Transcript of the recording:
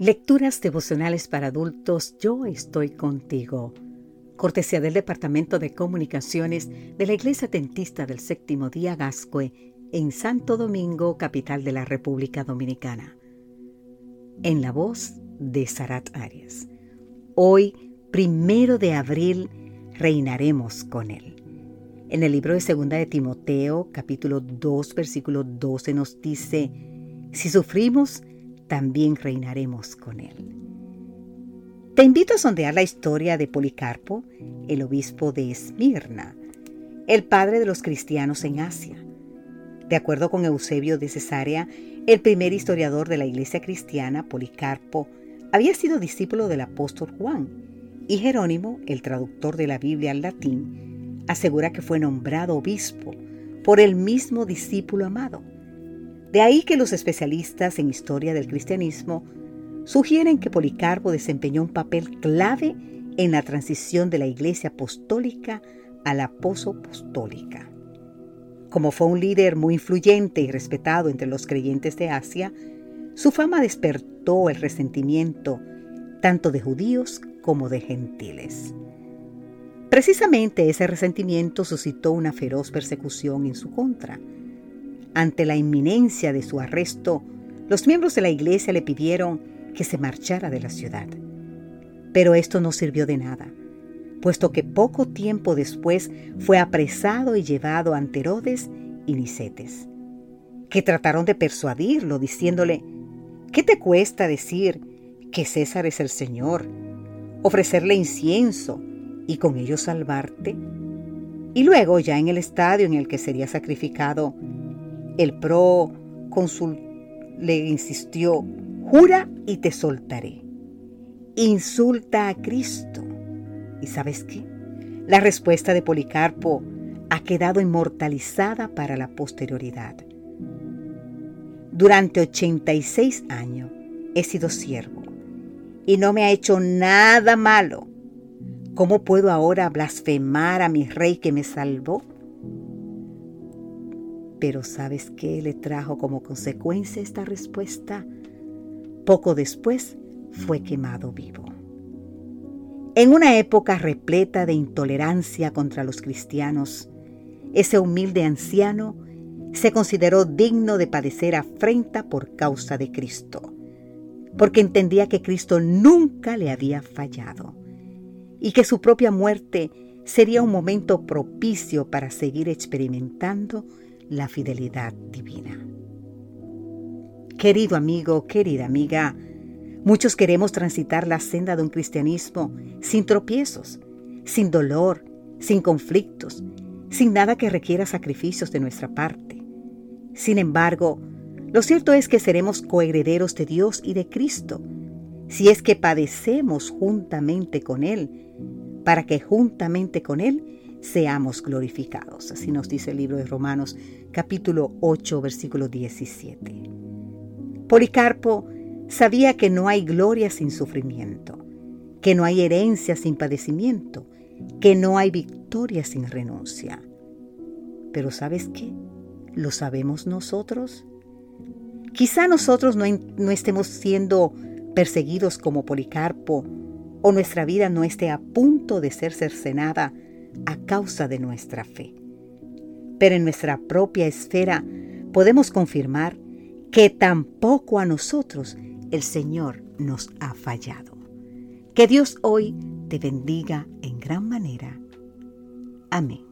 Lecturas devocionales para adultos, yo estoy contigo. Cortesía del Departamento de Comunicaciones de la Iglesia Tentista del Séptimo Día Gascue en Santo Domingo, capital de la República Dominicana. En la voz de Sarat Arias. Hoy, primero de abril, reinaremos con él. En el libro de Segunda de Timoteo, capítulo 2, versículo 12, nos dice, si sufrimos, también reinaremos con él. Te invito a sondear la historia de Policarpo, el obispo de Esmirna, el padre de los cristianos en Asia. De acuerdo con Eusebio de Cesarea, el primer historiador de la iglesia cristiana, Policarpo, había sido discípulo del apóstol Juan, y Jerónimo, el traductor de la Biblia al latín, asegura que fue nombrado obispo por el mismo discípulo amado. De ahí que los especialistas en historia del cristianismo sugieren que Policarpo desempeñó un papel clave en la transición de la iglesia apostólica a la posopostólica. Como fue un líder muy influyente y respetado entre los creyentes de Asia, su fama despertó el resentimiento tanto de judíos como de gentiles. Precisamente ese resentimiento suscitó una feroz persecución en su contra ante la inminencia de su arresto, los miembros de la iglesia le pidieron que se marchara de la ciudad. Pero esto no sirvió de nada, puesto que poco tiempo después fue apresado y llevado ante Herodes y Nicetes, que trataron de persuadirlo diciéndole, ¿qué te cuesta decir que César es el Señor? Ofrecerle incienso y con ello salvarte. Y luego, ya en el estadio en el que sería sacrificado, el procónsul le insistió, jura y te soltaré. Insulta a Cristo. ¿Y sabes qué? La respuesta de Policarpo ha quedado inmortalizada para la posterioridad. Durante 86 años he sido siervo y no me ha hecho nada malo. ¿Cómo puedo ahora blasfemar a mi rey que me salvó? Pero ¿sabes qué le trajo como consecuencia esta respuesta? Poco después fue quemado vivo. En una época repleta de intolerancia contra los cristianos, ese humilde anciano se consideró digno de padecer afrenta por causa de Cristo, porque entendía que Cristo nunca le había fallado y que su propia muerte sería un momento propicio para seguir experimentando la fidelidad divina. Querido amigo, querida amiga, muchos queremos transitar la senda de un cristianismo sin tropiezos, sin dolor, sin conflictos, sin nada que requiera sacrificios de nuestra parte. Sin embargo, lo cierto es que seremos coherederos de Dios y de Cristo, si es que padecemos juntamente con Él, para que juntamente con Él seamos glorificados. Así nos dice el libro de Romanos capítulo 8 versículo 17. Policarpo sabía que no hay gloria sin sufrimiento, que no hay herencia sin padecimiento, que no hay victoria sin renuncia. Pero ¿sabes qué? ¿Lo sabemos nosotros? Quizá nosotros no, no estemos siendo perseguidos como Policarpo o nuestra vida no esté a punto de ser cercenada a causa de nuestra fe. Pero en nuestra propia esfera podemos confirmar que tampoco a nosotros el Señor nos ha fallado. Que Dios hoy te bendiga en gran manera. Amén.